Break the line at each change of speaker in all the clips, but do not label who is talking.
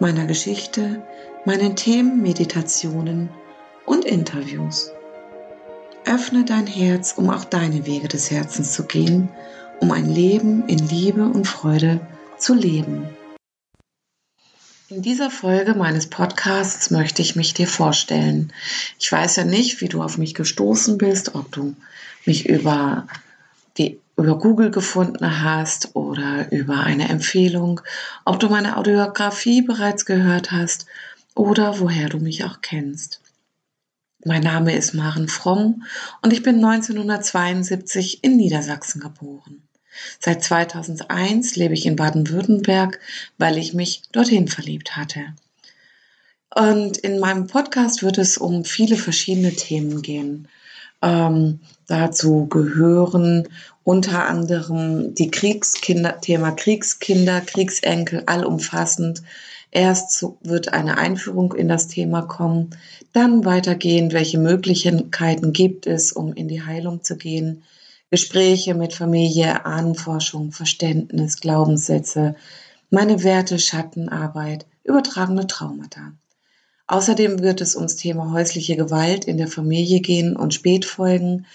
meiner Geschichte, meinen Themen, Meditationen und Interviews. Öffne dein Herz, um auch deine Wege des Herzens zu gehen, um ein Leben in Liebe und Freude zu leben. In dieser Folge meines Podcasts möchte ich mich dir vorstellen. Ich weiß ja nicht, wie du auf mich gestoßen bist, ob du mich über die über Google gefunden hast oder über eine Empfehlung, ob du meine Audiografie bereits gehört hast oder woher du mich auch kennst. Mein Name ist Maren Fromm und ich bin 1972 in Niedersachsen geboren. Seit 2001 lebe ich in Baden-Württemberg, weil ich mich dorthin verliebt hatte. Und in meinem Podcast wird es um viele verschiedene Themen gehen. Ähm, dazu gehören unter anderem die Kriegskinder, Thema Kriegskinder, Kriegsenkel, allumfassend. Erst wird eine Einführung in das Thema kommen, dann weitergehend, welche Möglichkeiten gibt es, um in die Heilung zu gehen. Gespräche mit Familie, Ahnenforschung, Verständnis, Glaubenssätze, meine Werte, Schattenarbeit, übertragene Traumata. Außerdem wird es ums Thema häusliche Gewalt in der Familie gehen und Spätfolgen,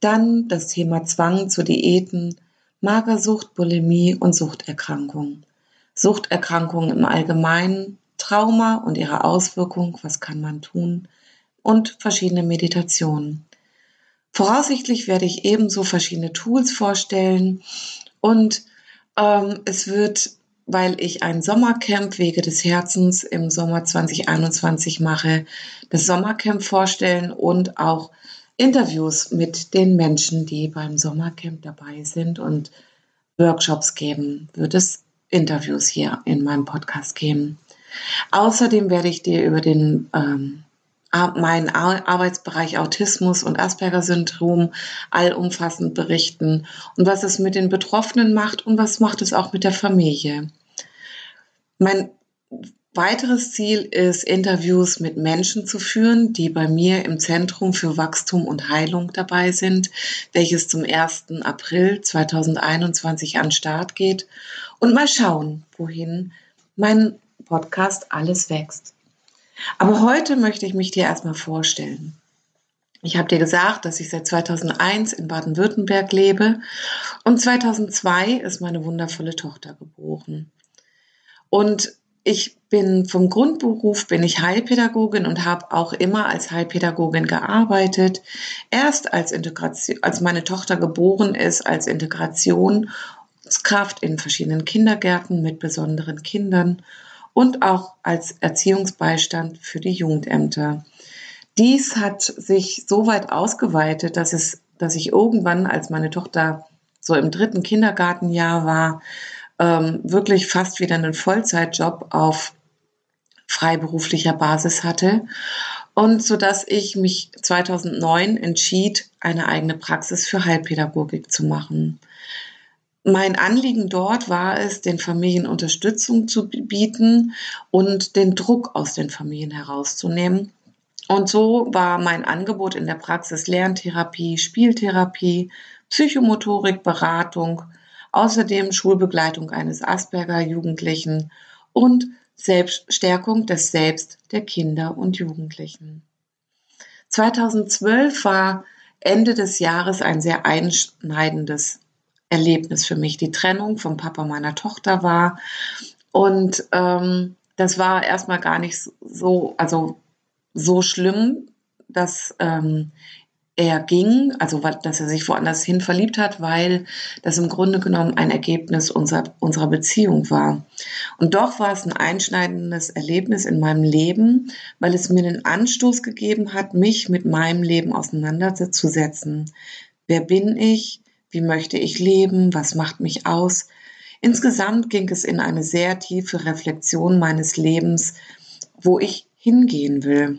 dann das Thema Zwang zu Diäten, Magersucht, Bulimie und Suchterkrankung. Suchterkrankungen im Allgemeinen, Trauma und ihre Auswirkung, was kann man tun und verschiedene Meditationen. Voraussichtlich werde ich ebenso verschiedene Tools vorstellen und ähm, es wird weil ich ein Sommercamp Wege des Herzens im Sommer 2021 mache, das Sommercamp vorstellen und auch Interviews mit den Menschen, die beim Sommercamp dabei sind und Workshops geben, wird es Interviews hier in meinem Podcast geben. Außerdem werde ich dir über den ähm, meinen Arbeitsbereich Autismus und Asperger-Syndrom allumfassend berichten und was es mit den Betroffenen macht und was macht es auch mit der Familie. Mein weiteres Ziel ist, Interviews mit Menschen zu führen, die bei mir im Zentrum für Wachstum und Heilung dabei sind, welches zum 1. April 2021 an Start geht. Und mal schauen, wohin mein Podcast alles wächst. Aber heute möchte ich mich dir erstmal vorstellen. Ich habe dir gesagt, dass ich seit 2001 in Baden-Württemberg lebe und 2002 ist meine wundervolle Tochter geboren. Und ich bin vom Grundberuf bin ich Heilpädagogin und habe auch immer als Heilpädagogin gearbeitet. Erst als Integration, als meine Tochter geboren ist, als Integrationskraft in verschiedenen Kindergärten mit besonderen Kindern und auch als Erziehungsbeistand für die Jugendämter. Dies hat sich so weit ausgeweitet, dass es, dass ich irgendwann, als meine Tochter so im dritten Kindergartenjahr war, ähm, wirklich fast wieder einen Vollzeitjob auf freiberuflicher Basis hatte und so dass ich mich 2009 entschied, eine eigene Praxis für Heilpädagogik zu machen. Mein Anliegen dort war es, den Familien Unterstützung zu bieten und den Druck aus den Familien herauszunehmen. Und so war mein Angebot in der Praxis Lerntherapie, Spieltherapie, Psychomotorik, Beratung, außerdem Schulbegleitung eines Asperger-Jugendlichen und Selbststärkung des Selbst der Kinder und Jugendlichen. 2012 war Ende des Jahres ein sehr einschneidendes Erlebnis für mich. Die Trennung vom Papa meiner Tochter war. Und ähm, das war erstmal gar nicht so, also so schlimm, dass ähm, er ging, also dass er sich woanders hin verliebt hat, weil das im Grunde genommen ein Ergebnis unserer, unserer Beziehung war. Und doch war es ein einschneidendes Erlebnis in meinem Leben, weil es mir einen Anstoß gegeben hat, mich mit meinem Leben auseinanderzusetzen. Wer bin ich? Wie möchte ich leben? Was macht mich aus? Insgesamt ging es in eine sehr tiefe Reflexion meines Lebens, wo ich hingehen will.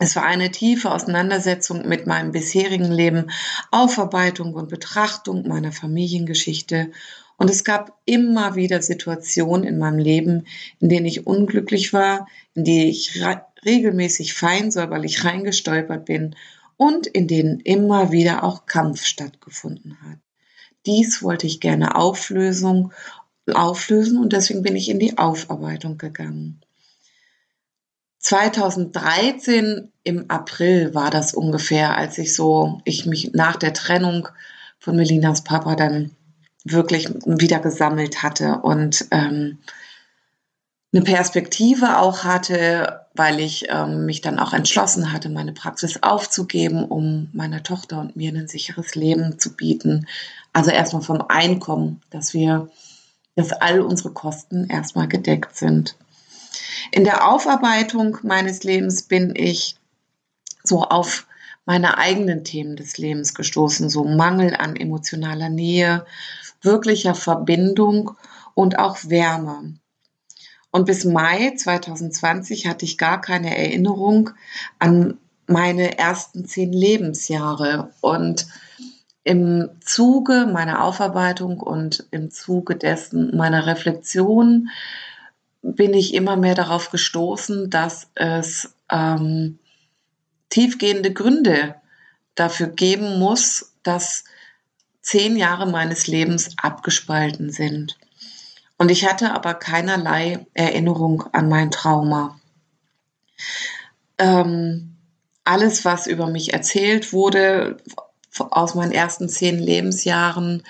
Es war eine tiefe Auseinandersetzung mit meinem bisherigen Leben, Aufarbeitung und Betrachtung meiner Familiengeschichte. Und es gab immer wieder Situationen in meinem Leben, in denen ich unglücklich war, in die ich regelmäßig feinsäuberlich reingestolpert bin und in denen immer wieder auch Kampf stattgefunden hat. Dies wollte ich gerne Auflösung, auflösen und deswegen bin ich in die Aufarbeitung gegangen. 2013 im April war das ungefähr, als ich so, ich mich nach der Trennung von Melinas Papa dann wirklich wieder gesammelt hatte und ähm, eine Perspektive auch hatte, weil ich ähm, mich dann auch entschlossen hatte, meine Praxis aufzugeben, um meiner Tochter und mir ein sicheres Leben zu bieten. Also erstmal vom Einkommen, dass wir, dass all unsere Kosten erstmal gedeckt sind. In der Aufarbeitung meines Lebens bin ich so auf meine eigenen Themen des Lebens gestoßen, so Mangel an emotionaler Nähe, wirklicher Verbindung und auch Wärme. Und bis Mai 2020 hatte ich gar keine Erinnerung an meine ersten zehn Lebensjahre. Und im Zuge meiner Aufarbeitung und im Zuge dessen meiner Reflexion bin ich immer mehr darauf gestoßen, dass es ähm, tiefgehende Gründe dafür geben muss, dass zehn Jahre meines Lebens abgespalten sind. Und ich hatte aber keinerlei Erinnerung an mein Trauma. Ähm, alles, was über mich erzählt wurde aus meinen ersten zehn Lebensjahren,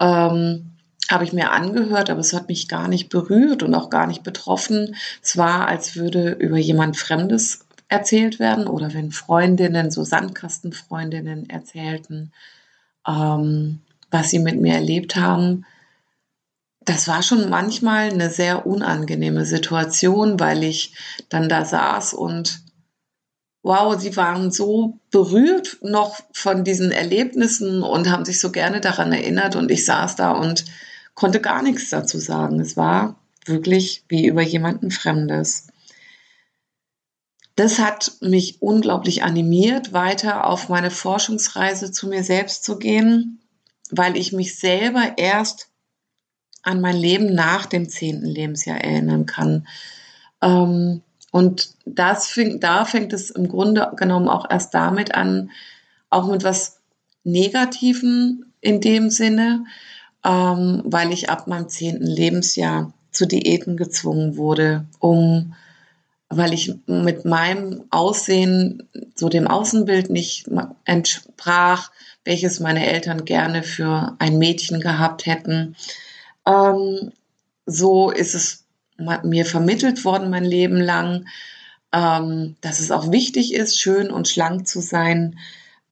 ähm, habe ich mir angehört, aber es hat mich gar nicht berührt und auch gar nicht betroffen. Es war, als würde über jemand Fremdes erzählt werden oder wenn Freundinnen, so Sandkastenfreundinnen erzählten, ähm, was sie mit mir erlebt haben. Das war schon manchmal eine sehr unangenehme Situation, weil ich dann da saß und wow, sie waren so berührt noch von diesen Erlebnissen und haben sich so gerne daran erinnert und ich saß da und konnte gar nichts dazu sagen. Es war wirklich wie über jemanden Fremdes. Das hat mich unglaublich animiert, weiter auf meine Forschungsreise zu mir selbst zu gehen, weil ich mich selber erst an mein Leben nach dem zehnten Lebensjahr erinnern kann. Ähm, und das fing, da fängt es im Grunde genommen auch erst damit an, auch mit was Negativen in dem Sinne, ähm, weil ich ab meinem zehnten Lebensjahr zu Diäten gezwungen wurde, um weil ich mit meinem Aussehen so dem Außenbild nicht entsprach, welches meine Eltern gerne für ein Mädchen gehabt hätten. Ähm, so ist es mir vermittelt worden mein Leben lang, ähm, dass es auch wichtig ist, schön und schlank zu sein.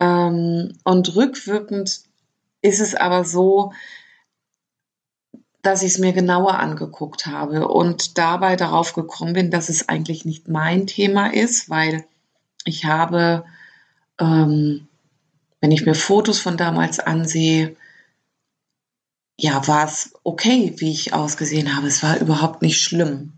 Ähm, und rückwirkend ist es aber so, dass ich es mir genauer angeguckt habe und dabei darauf gekommen bin, dass es eigentlich nicht mein Thema ist, weil ich habe, ähm, wenn ich mir Fotos von damals ansehe, ja, war es okay, wie ich ausgesehen habe. Es war überhaupt nicht schlimm,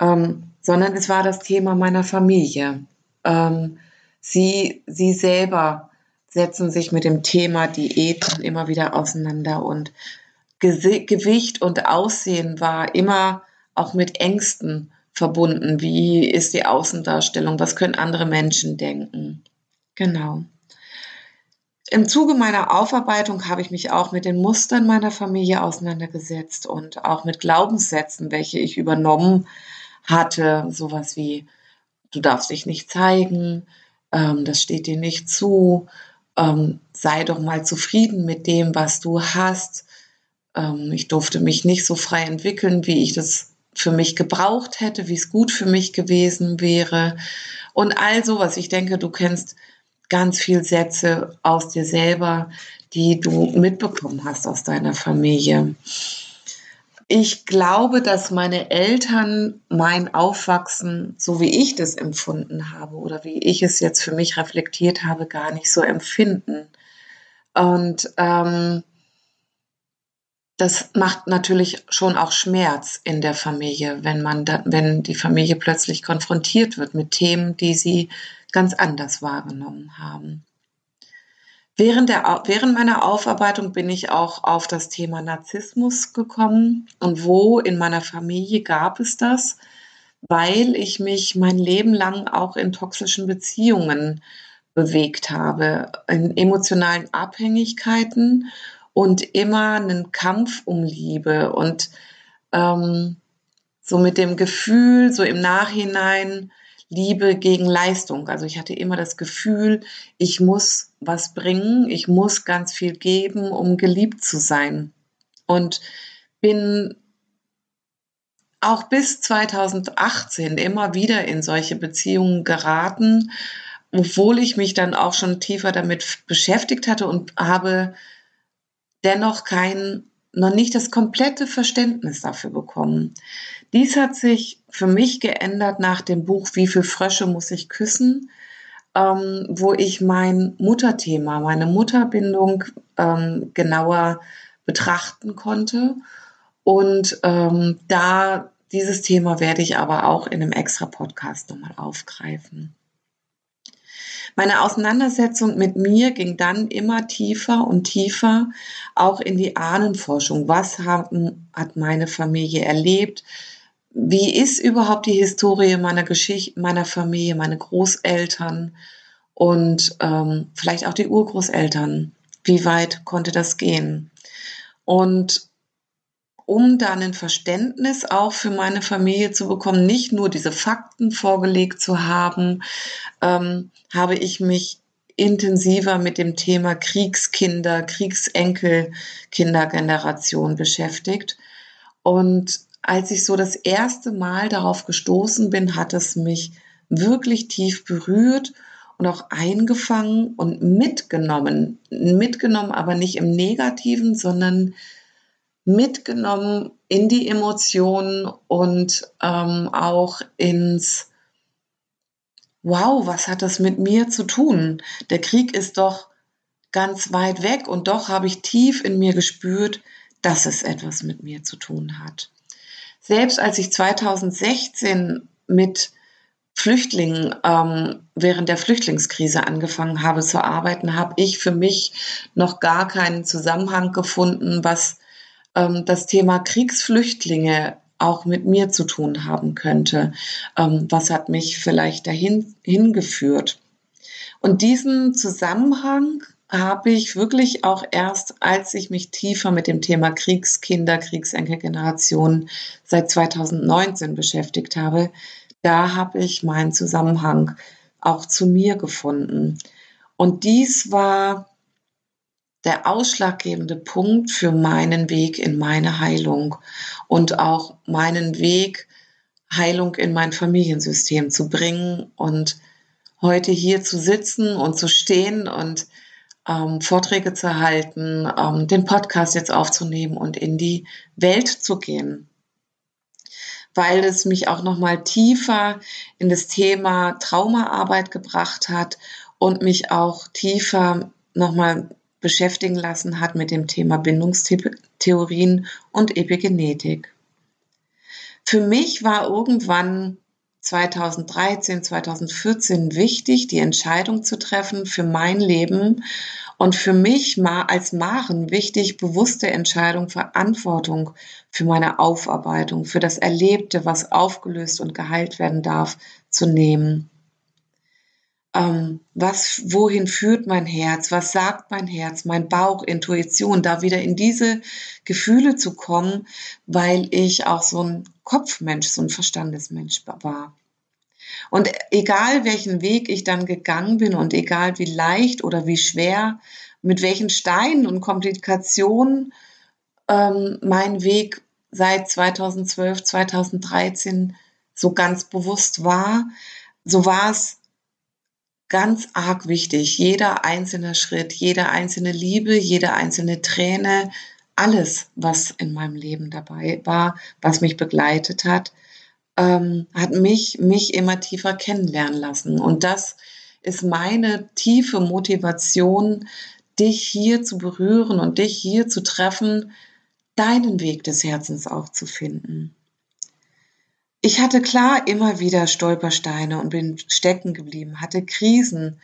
ähm, sondern es war das Thema meiner Familie. Ähm, sie, sie selber setzen sich mit dem Thema Diäten immer wieder auseinander und Gewicht und Aussehen war immer auch mit Ängsten verbunden. Wie ist die Außendarstellung? Was können andere Menschen denken? Genau. Im Zuge meiner Aufarbeitung habe ich mich auch mit den Mustern meiner Familie auseinandergesetzt und auch mit Glaubenssätzen, welche ich übernommen hatte. Sowas wie, du darfst dich nicht zeigen, ähm, das steht dir nicht zu, ähm, sei doch mal zufrieden mit dem, was du hast. Ähm, ich durfte mich nicht so frei entwickeln, wie ich das für mich gebraucht hätte, wie es gut für mich gewesen wäre. Und all sowas. Ich denke, du kennst ganz viel Sätze aus dir selber, die du mitbekommen hast aus deiner Familie. Ich glaube, dass meine Eltern mein Aufwachsen, so wie ich das empfunden habe oder wie ich es jetzt für mich reflektiert habe, gar nicht so empfinden. Und ähm, das macht natürlich schon auch Schmerz in der Familie, wenn man da, wenn die Familie plötzlich konfrontiert wird mit Themen, die sie ganz anders wahrgenommen haben. Während, der, während meiner Aufarbeitung bin ich auch auf das Thema Narzissmus gekommen. Und wo in meiner Familie gab es das, weil ich mich mein Leben lang auch in toxischen Beziehungen bewegt habe, in emotionalen Abhängigkeiten und immer einen Kampf um Liebe. Und ähm, so mit dem Gefühl, so im Nachhinein, Liebe gegen Leistung. Also ich hatte immer das Gefühl, ich muss was bringen, ich muss ganz viel geben, um geliebt zu sein. Und bin auch bis 2018 immer wieder in solche Beziehungen geraten, obwohl ich mich dann auch schon tiefer damit beschäftigt hatte und habe dennoch kein, noch nicht das komplette Verständnis dafür bekommen. Dies hat sich für mich geändert nach dem Buch Wie viel Frösche muss ich küssen, ähm, wo ich mein Mutterthema, meine Mutterbindung ähm, genauer betrachten konnte. Und ähm, da dieses Thema werde ich aber auch in einem extra Podcast nochmal aufgreifen. Meine Auseinandersetzung mit mir ging dann immer tiefer und tiefer, auch in die Ahnenforschung. Was haben, hat meine Familie erlebt? Wie ist überhaupt die Historie meiner Geschichte, meiner Familie, meine Großeltern und ähm, vielleicht auch die Urgroßeltern? Wie weit konnte das gehen? Und um dann ein Verständnis auch für meine Familie zu bekommen, nicht nur diese Fakten vorgelegt zu haben, ähm, habe ich mich intensiver mit dem Thema Kriegskinder, Kriegsenkelkindergeneration beschäftigt. Und als ich so das erste Mal darauf gestoßen bin, hat es mich wirklich tief berührt und auch eingefangen und mitgenommen. Mitgenommen, aber nicht im negativen, sondern mitgenommen in die Emotionen und ähm, auch ins Wow, was hat das mit mir zu tun? Der Krieg ist doch ganz weit weg und doch habe ich tief in mir gespürt, dass es etwas mit mir zu tun hat. Selbst als ich 2016 mit Flüchtlingen ähm, während der Flüchtlingskrise angefangen habe zu arbeiten, habe ich für mich noch gar keinen Zusammenhang gefunden, was ähm, das Thema Kriegsflüchtlinge auch mit mir zu tun haben könnte. Ähm, was hat mich vielleicht dahin hingeführt? Und diesen Zusammenhang habe ich wirklich auch erst, als ich mich tiefer mit dem Thema Kriegskinder, Kriegsenkelgeneration seit 2019 beschäftigt habe, da habe ich meinen Zusammenhang auch zu mir gefunden. Und dies war der ausschlaggebende Punkt für meinen Weg in meine Heilung und auch meinen Weg, Heilung in mein Familiensystem zu bringen und heute hier zu sitzen und zu stehen und ähm, Vorträge zu halten, ähm, den Podcast jetzt aufzunehmen und in die Welt zu gehen. Weil es mich auch nochmal tiefer in das Thema Traumaarbeit gebracht hat und mich auch tiefer nochmal beschäftigen lassen hat mit dem Thema Bindungstheorien und Epigenetik. Für mich war irgendwann 2013, 2014 wichtig, die Entscheidung zu treffen für mein Leben und für mich als Maren wichtig, bewusste Entscheidung, Verantwortung für meine Aufarbeitung, für das Erlebte, was aufgelöst und geheilt werden darf, zu nehmen ähm, was, wohin führt mein Herz, was sagt mein Herz, mein Bauch, Intuition, da wieder in diese Gefühle zu kommen, weil ich auch so ein Kopfmensch, so ein Verstandesmensch war. Und egal welchen Weg ich dann gegangen bin und egal wie leicht oder wie schwer, mit welchen Steinen und Komplikationen ähm, mein Weg seit 2012, 2013 so ganz bewusst war, so war es ganz arg wichtig. Jeder einzelne Schritt, jede einzelne Liebe, jede einzelne Träne, alles, was in meinem Leben dabei war, was mich begleitet hat, ähm, hat mich, mich immer tiefer kennenlernen lassen. Und das ist meine tiefe Motivation, dich hier zu berühren und dich hier zu treffen, deinen Weg des Herzens auch zu finden. Ich hatte klar immer wieder Stolpersteine und bin stecken geblieben, hatte Krisen.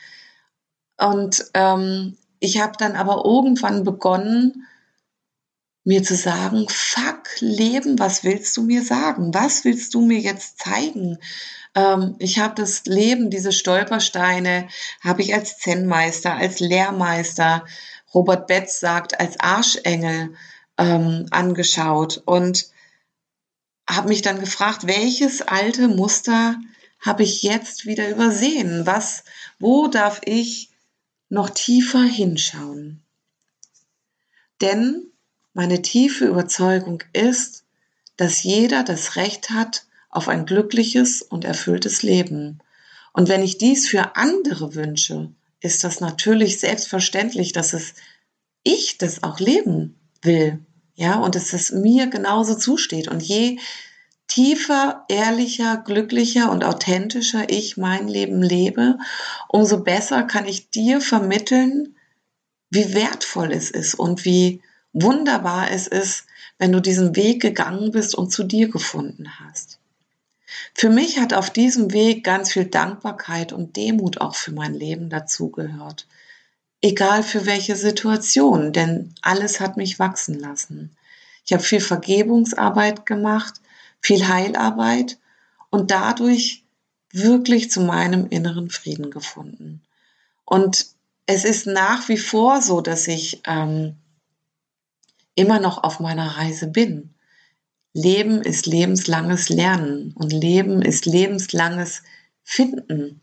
Und ähm, ich habe dann aber irgendwann begonnen, mir zu sagen, fuck, Leben, was willst du mir sagen? Was willst du mir jetzt zeigen? Ähm, ich habe das Leben, diese Stolpersteine, habe ich als Zen-Meister, als Lehrmeister, Robert Betz sagt, als Arschengel ähm, angeschaut und habe mich dann gefragt, welches alte Muster habe ich jetzt wieder übersehen? Was, wo darf ich noch tiefer hinschauen? Denn meine tiefe Überzeugung ist, dass jeder das Recht hat auf ein glückliches und erfülltes Leben. Und wenn ich dies für andere wünsche, ist das natürlich selbstverständlich, dass es ich das auch leben will. Ja, und dass es mir genauso zusteht. Und je tiefer, ehrlicher, glücklicher und authentischer ich mein Leben lebe, umso besser kann ich dir vermitteln, wie wertvoll es ist und wie wunderbar es ist, wenn du diesen Weg gegangen bist und zu dir gefunden hast. Für mich hat auf diesem Weg ganz viel Dankbarkeit und Demut auch für mein Leben dazugehört egal für welche Situation, denn alles hat mich wachsen lassen. Ich habe viel Vergebungsarbeit gemacht, viel Heilarbeit und dadurch wirklich zu meinem inneren Frieden gefunden. Und es ist nach wie vor so, dass ich ähm, immer noch auf meiner Reise bin. Leben ist lebenslanges Lernen und Leben ist lebenslanges Finden.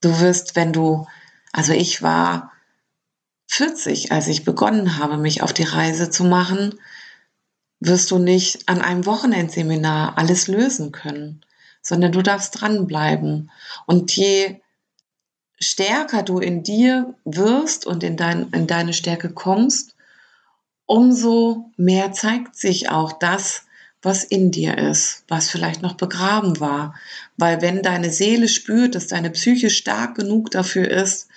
Du wirst, wenn du, also ich war 40, als ich begonnen habe, mich auf die Reise zu machen, wirst du nicht an einem Wochenendseminar alles lösen können, sondern du darfst dranbleiben. Und je stärker du in dir wirst und in, dein, in deine Stärke kommst, umso mehr zeigt sich auch das, was in dir ist, was vielleicht noch begraben war. Weil wenn deine Seele spürt, dass deine Psyche stark genug dafür ist,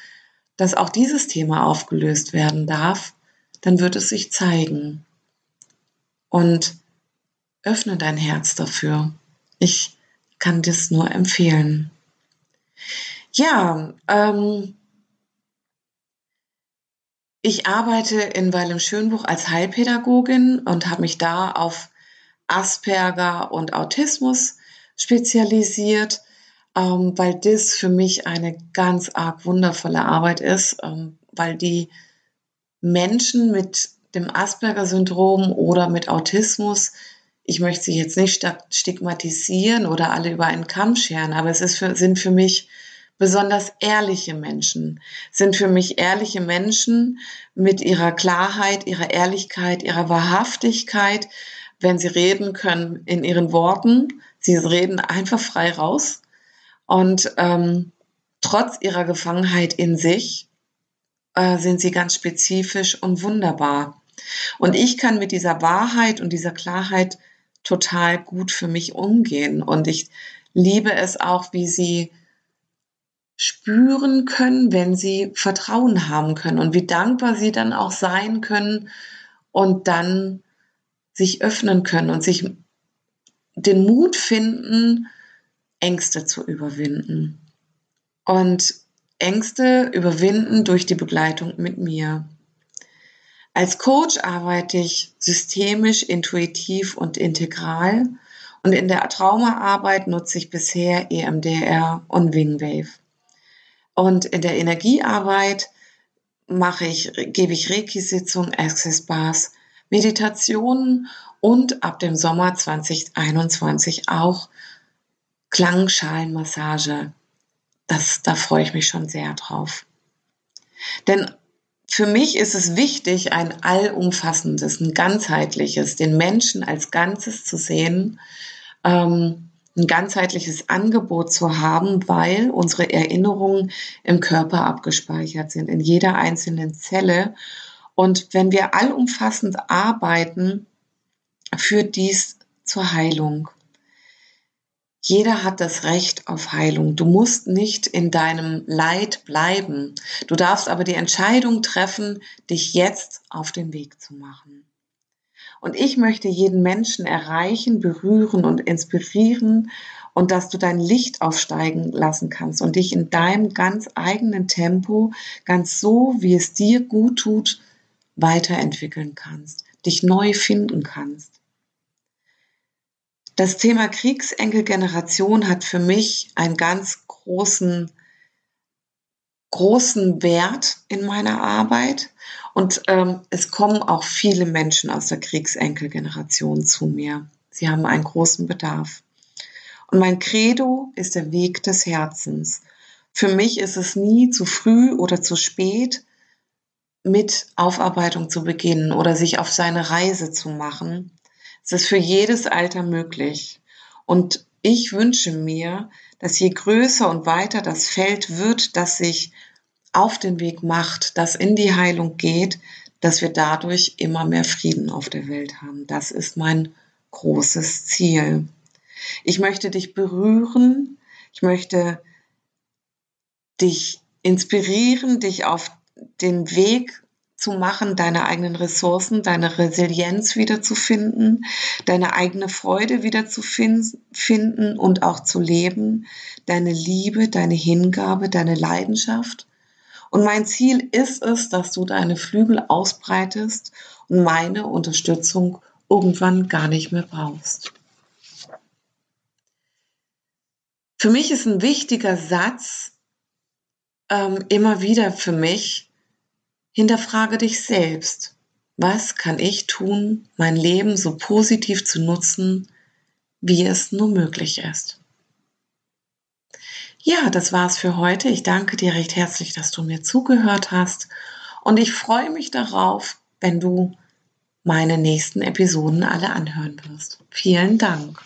dass auch dieses Thema aufgelöst werden darf, dann wird es sich zeigen. Und öffne dein Herz dafür. Ich kann das nur empfehlen. Ja, ähm, ich arbeite in Weil im Schönbuch als Heilpädagogin und habe mich da auf Asperger und Autismus spezialisiert ähm, weil das für mich eine ganz arg wundervolle Arbeit ist, ähm, weil die Menschen mit dem Asperger-Syndrom oder mit Autismus, ich möchte sie jetzt nicht stigmatisieren oder alle über einen Kamm scheren, aber es für, sind für mich besonders ehrliche Menschen, sind für mich ehrliche Menschen mit ihrer Klarheit, ihrer Ehrlichkeit, ihrer Wahrhaftigkeit, wenn sie reden können in ihren Worten. Sie reden einfach frei raus und ähm, trotz ihrer Gefangenheit in sich äh, sind sie ganz spezifisch und wunderbar. Und ich kann mit dieser Wahrheit und dieser Klarheit total gut für mich umgehen. Und ich liebe es auch, wie sie spüren können, wenn sie Vertrauen haben können und wie dankbar sie dann auch sein können und dann sich öffnen können und sich den Mut finden, Ängste zu überwinden. Und Ängste überwinden durch die Begleitung mit mir. Als Coach arbeite ich systemisch, intuitiv und integral und in der Traumaarbeit nutze ich bisher EMDR und Wingwave. Und in der Energiearbeit mache ich, gebe ich Reiki-Sitzungen, Access Bars, Meditationen und ab dem Sommer 2021 auch Klangschalenmassage. Das, da freue ich mich schon sehr drauf. Denn für mich ist es wichtig, ein allumfassendes, ein ganzheitliches, den Menschen als Ganzes zu sehen, ähm, ein ganzheitliches Angebot zu haben, weil unsere Erinnerungen im Körper abgespeichert sind, in jeder einzelnen Zelle. Und wenn wir allumfassend arbeiten, führt dies zur Heilung. Jeder hat das Recht auf Heilung. Du musst nicht in deinem Leid bleiben. Du darfst aber die Entscheidung treffen, dich jetzt auf den Weg zu machen. Und ich möchte jeden Menschen erreichen, berühren und inspirieren und dass du dein Licht aufsteigen lassen kannst und dich in deinem ganz eigenen Tempo, ganz so, wie es dir gut tut, weiterentwickeln kannst, dich neu finden kannst. Das Thema Kriegsenkelgeneration hat für mich einen ganz großen, großen Wert in meiner Arbeit. Und ähm, es kommen auch viele Menschen aus der Kriegsenkelgeneration zu mir. Sie haben einen großen Bedarf. Und mein Credo ist der Weg des Herzens. Für mich ist es nie zu früh oder zu spät, mit Aufarbeitung zu beginnen oder sich auf seine Reise zu machen, es ist für jedes Alter möglich. Und ich wünsche mir, dass je größer und weiter das Feld wird, das sich auf den Weg macht, das in die Heilung geht, dass wir dadurch immer mehr Frieden auf der Welt haben. Das ist mein großes Ziel. Ich möchte dich berühren. Ich möchte dich inspirieren, dich auf den Weg zu machen, deine eigenen Ressourcen, deine Resilienz wiederzufinden, deine eigene Freude wiederzufinden und auch zu leben, deine Liebe, deine Hingabe, deine Leidenschaft. Und mein Ziel ist es, dass du deine Flügel ausbreitest und meine Unterstützung irgendwann gar nicht mehr brauchst. Für mich ist ein wichtiger Satz ähm, immer wieder für mich, Hinterfrage dich selbst. Was kann ich tun, mein Leben so positiv zu nutzen, wie es nur möglich ist? Ja, das war's für heute. Ich danke dir recht herzlich, dass du mir zugehört hast und ich freue mich darauf, wenn du meine nächsten Episoden alle anhören wirst. Vielen Dank.